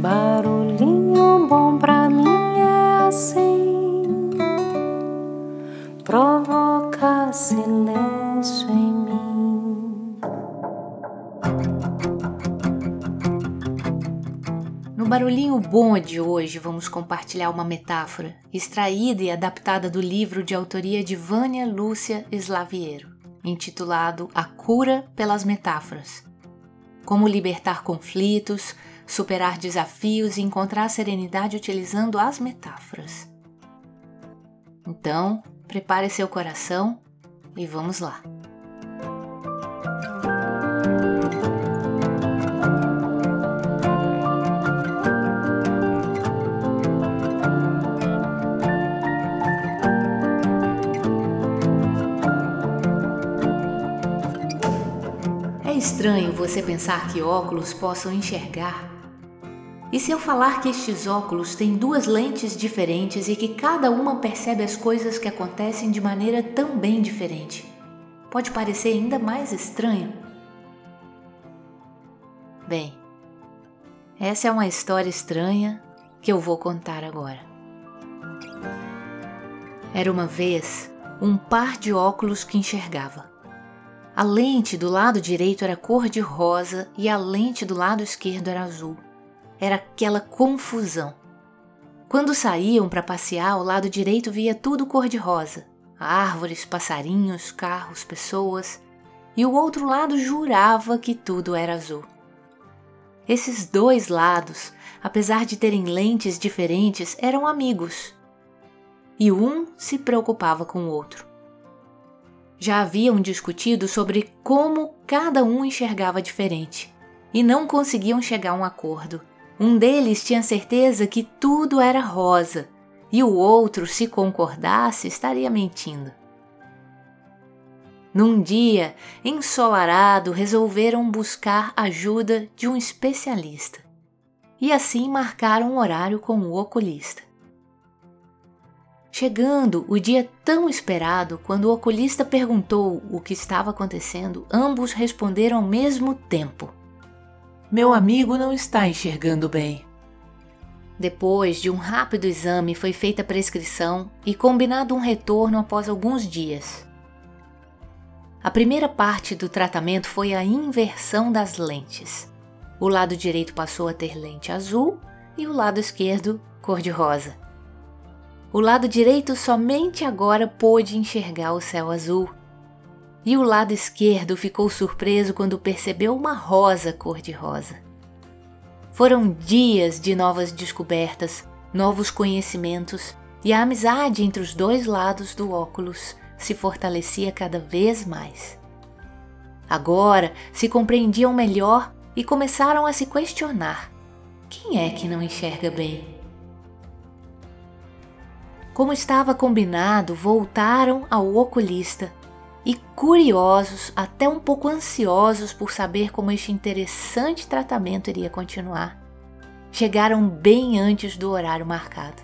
Barulhinho bom pra mim é assim, provoca silêncio em mim. No barulhinho bom de hoje, vamos compartilhar uma metáfora extraída e adaptada do livro de autoria de Vânia Lúcia Slaviero, intitulado A Cura pelas Metáforas. Como libertar conflitos, superar desafios e encontrar serenidade utilizando as metáforas. Então, prepare seu coração e vamos lá. Estranho você pensar que óculos possam enxergar. E se eu falar que estes óculos têm duas lentes diferentes e que cada uma percebe as coisas que acontecem de maneira também diferente? Pode parecer ainda mais estranho? Bem, essa é uma história estranha que eu vou contar agora. Era uma vez um par de óculos que enxergava. A lente do lado direito era cor de rosa e a lente do lado esquerdo era azul. Era aquela confusão. Quando saíam para passear, o lado direito via tudo cor de rosa: árvores, passarinhos, carros, pessoas, e o outro lado jurava que tudo era azul. Esses dois lados, apesar de terem lentes diferentes, eram amigos. E um se preocupava com o outro já haviam discutido sobre como cada um enxergava diferente e não conseguiam chegar a um acordo. Um deles tinha certeza que tudo era rosa e o outro, se concordasse, estaria mentindo. Num dia ensolarado, resolveram buscar ajuda de um especialista e assim marcaram um horário com o oculista. Chegando o dia tão esperado, quando o oculista perguntou o que estava acontecendo, ambos responderam ao mesmo tempo: Meu amigo não está enxergando bem. Depois de um rápido exame, foi feita a prescrição e combinado um retorno após alguns dias. A primeira parte do tratamento foi a inversão das lentes. O lado direito passou a ter lente azul e o lado esquerdo cor-de-rosa. O lado direito somente agora pôde enxergar o céu azul. E o lado esquerdo ficou surpreso quando percebeu uma rosa cor-de-rosa. Foram dias de novas descobertas, novos conhecimentos e a amizade entre os dois lados do óculos se fortalecia cada vez mais. Agora se compreendiam melhor e começaram a se questionar: quem é que não enxerga bem? Como estava combinado, voltaram ao oculista e, curiosos, até um pouco ansiosos por saber como este interessante tratamento iria continuar, chegaram bem antes do horário marcado.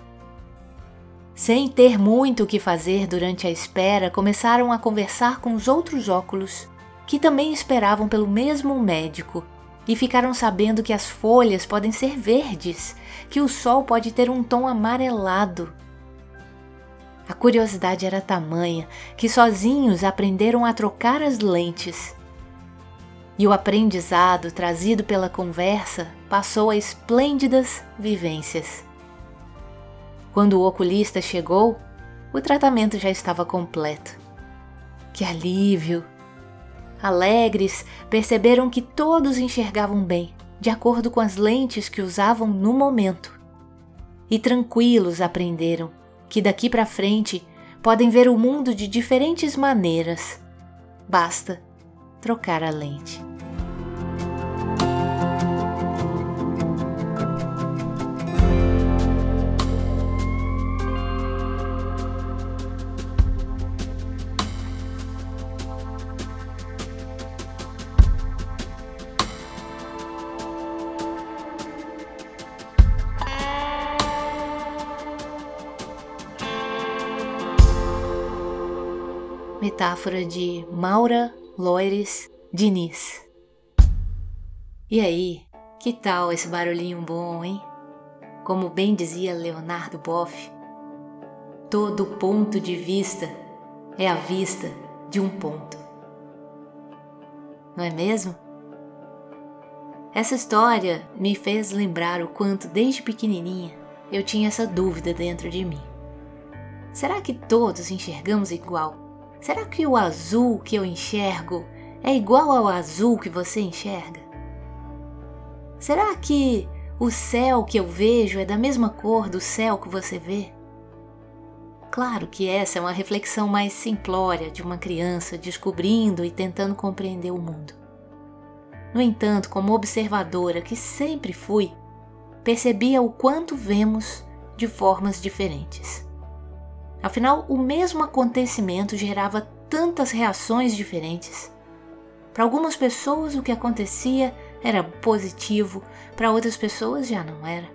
Sem ter muito o que fazer durante a espera, começaram a conversar com os outros óculos, que também esperavam pelo mesmo médico, e ficaram sabendo que as folhas podem ser verdes, que o sol pode ter um tom amarelado a curiosidade era tamanha que sozinhos aprenderam a trocar as lentes. E o aprendizado trazido pela conversa passou a esplêndidas vivências. Quando o oculista chegou, o tratamento já estava completo. Que alívio! Alegres, perceberam que todos enxergavam bem, de acordo com as lentes que usavam no momento. E tranquilos aprenderam que daqui para frente podem ver o mundo de diferentes maneiras. Basta trocar a lente. Metáfora de Maura Loires Diniz. E aí, Que tal esse barulhinho bom, hein? Como bem dizia Leonardo Boff, todo ponto de vista é a vista de um ponto. Não é mesmo? Essa história me fez lembrar o quanto, desde pequenininha, eu tinha essa dúvida dentro de mim. Será que todos enxergamos igual? Será que o azul que eu enxergo é igual ao azul que você enxerga? Será que o céu que eu vejo é da mesma cor do céu que você vê? Claro que essa é uma reflexão mais simplória de uma criança descobrindo e tentando compreender o mundo. No entanto, como observadora que sempre fui, percebia o quanto vemos de formas diferentes. Afinal, o mesmo acontecimento gerava tantas reações diferentes. Para algumas pessoas, o que acontecia era positivo, para outras pessoas já não era.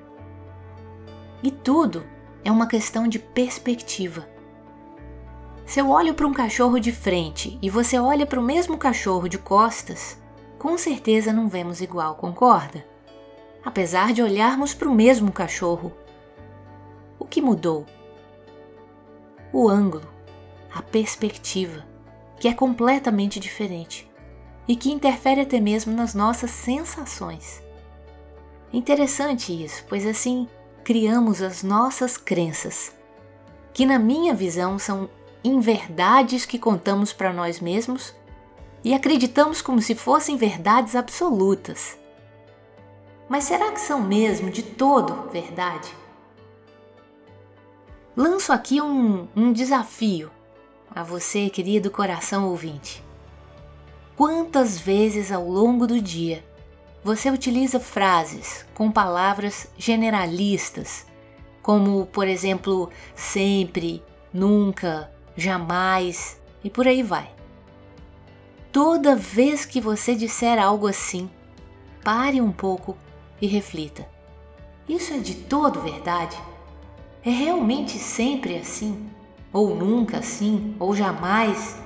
E tudo é uma questão de perspectiva. Se eu olho para um cachorro de frente e você olha para o mesmo cachorro de costas, com certeza não vemos igual, concorda? Apesar de olharmos para o mesmo cachorro. O que mudou? O ângulo, a perspectiva, que é completamente diferente e que interfere até mesmo nas nossas sensações. Interessante isso, pois assim criamos as nossas crenças, que na minha visão são inverdades que contamos para nós mesmos e acreditamos como se fossem verdades absolutas. Mas será que são mesmo de todo verdade? Lanço aqui um, um desafio a você, querido coração ouvinte. Quantas vezes ao longo do dia você utiliza frases com palavras generalistas, como, por exemplo, sempre, nunca, jamais e por aí vai? Toda vez que você disser algo assim, pare um pouco e reflita: isso é de todo verdade? É realmente sempre assim? Ou nunca assim? Ou jamais?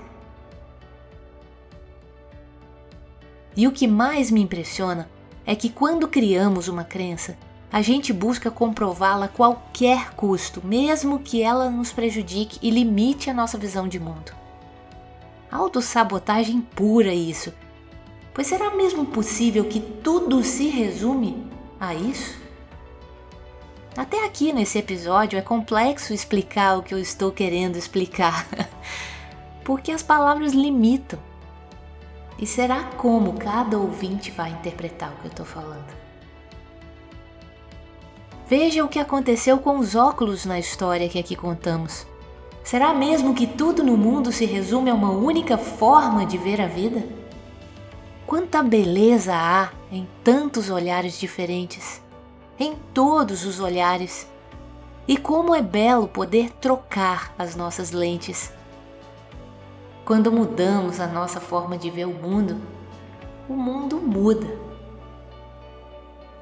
E o que mais me impressiona é que quando criamos uma crença, a gente busca comprová-la a qualquer custo, mesmo que ela nos prejudique e limite a nossa visão de mundo. Autossabotagem pura isso. Pois será mesmo possível que tudo se resume a isso? Até aqui nesse episódio é complexo explicar o que eu estou querendo explicar, porque as palavras limitam. E será como cada ouvinte vai interpretar o que eu estou falando? Veja o que aconteceu com os óculos na história que aqui contamos. Será mesmo que tudo no mundo se resume a uma única forma de ver a vida? Quanta beleza há em tantos olhares diferentes, em todos os olhares. E como é belo poder trocar as nossas lentes. Quando mudamos a nossa forma de ver o mundo, o mundo muda.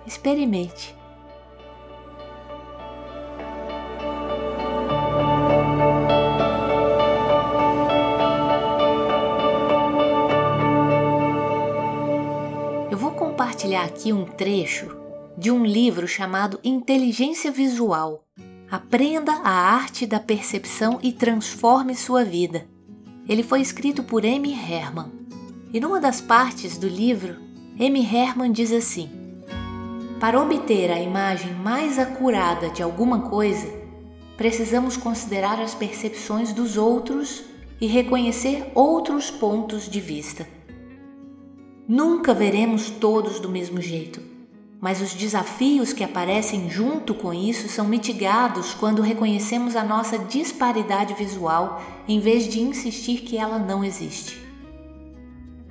Experimente. compartilhar aqui um trecho de um livro chamado Inteligência Visual. Aprenda a arte da percepção e transforme sua vida. Ele foi escrito por Amy Herman. E numa das partes do livro, Amy Herman diz assim: Para obter a imagem mais acurada de alguma coisa, precisamos considerar as percepções dos outros e reconhecer outros pontos de vista. Nunca veremos todos do mesmo jeito, mas os desafios que aparecem junto com isso são mitigados quando reconhecemos a nossa disparidade visual em vez de insistir que ela não existe.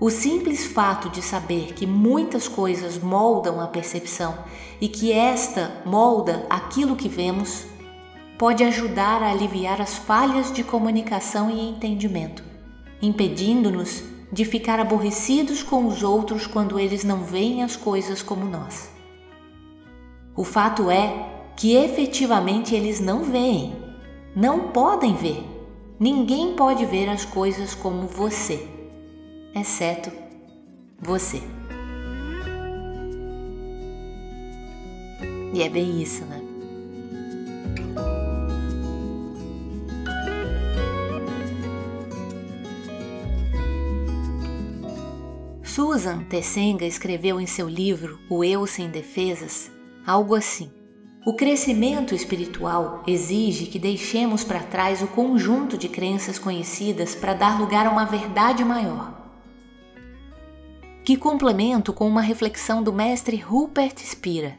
O simples fato de saber que muitas coisas moldam a percepção e que esta molda aquilo que vemos pode ajudar a aliviar as falhas de comunicação e entendimento, impedindo-nos de ficar aborrecidos com os outros quando eles não veem as coisas como nós. O fato é que efetivamente eles não veem, não podem ver. Ninguém pode ver as coisas como você, exceto você. E é bem isso, né? Susan Tessenga escreveu em seu livro O Eu Sem Defesas algo assim: O crescimento espiritual exige que deixemos para trás o conjunto de crenças conhecidas para dar lugar a uma verdade maior. Que complemento com uma reflexão do mestre Rupert Spira.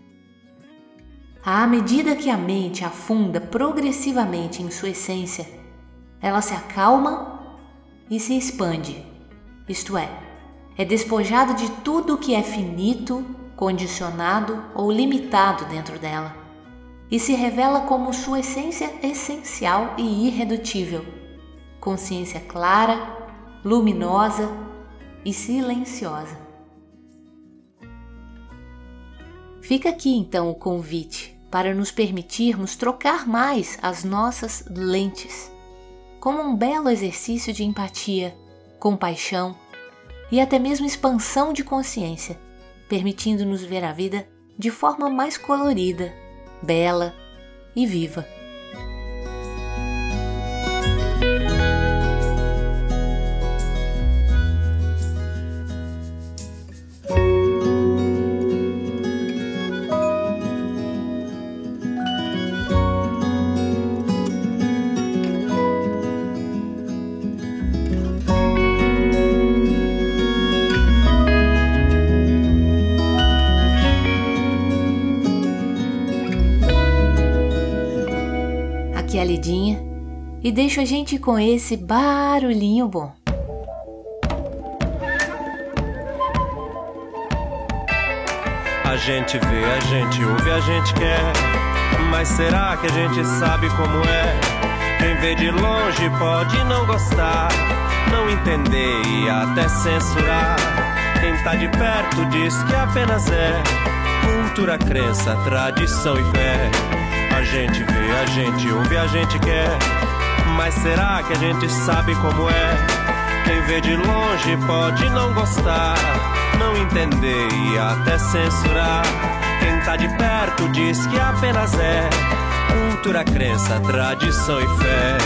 À medida que a mente afunda progressivamente em sua essência, ela se acalma e se expande, isto é, é despojado de tudo o que é finito, condicionado ou limitado dentro dela e se revela como sua essência essencial e irredutível, consciência clara, luminosa e silenciosa. Fica aqui então o convite para nos permitirmos trocar mais as nossas lentes, como um belo exercício de empatia, compaixão e até mesmo expansão de consciência, permitindo-nos ver a vida de forma mais colorida, bela e viva. A Lidinha e deixo a gente com esse barulhinho bom. A gente vê, a gente ouve, a gente quer. Mas será que a gente sabe como é? Quem vê de longe pode não gostar, não entender e até censurar. Quem tá de perto diz que apenas é cultura, crença, tradição e fé. A gente vê, a gente ouve, a gente quer. Mas será que a gente sabe como é? Quem vê de longe pode não gostar, não entender e até censurar. Quem tá de perto diz que apenas é cultura, crença, tradição e fé.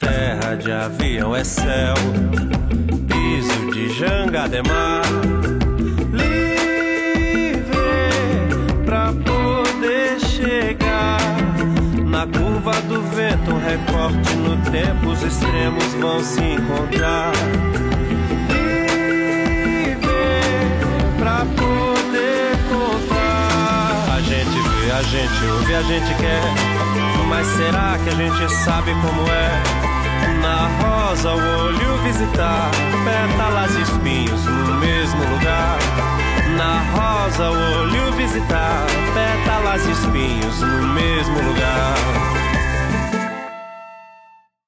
Terra de avião é céu, piso de jangada é mar. Na curva do vento, um recorte no tempo, os extremos vão se encontrar. Viver pra poder contar. A gente vê, a gente ouve, a gente quer. Mas será que a gente sabe como é? Na rosa, o olho visitar, pétalas e espinhos no mesmo lugar. Na rosa, o olho visitar, pétalas e espinhos no mesmo lugar.